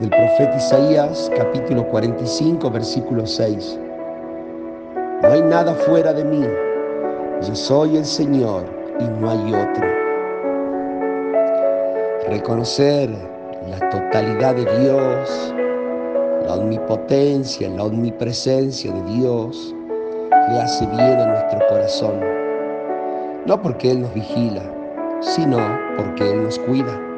del profeta Isaías capítulo 45 versículo 6. No hay nada fuera de mí, yo soy el Señor y no hay otro. Reconocer la totalidad de Dios, la omnipotencia, la omnipresencia de Dios, le hace bien a nuestro corazón. No porque Él nos vigila, sino porque Él nos cuida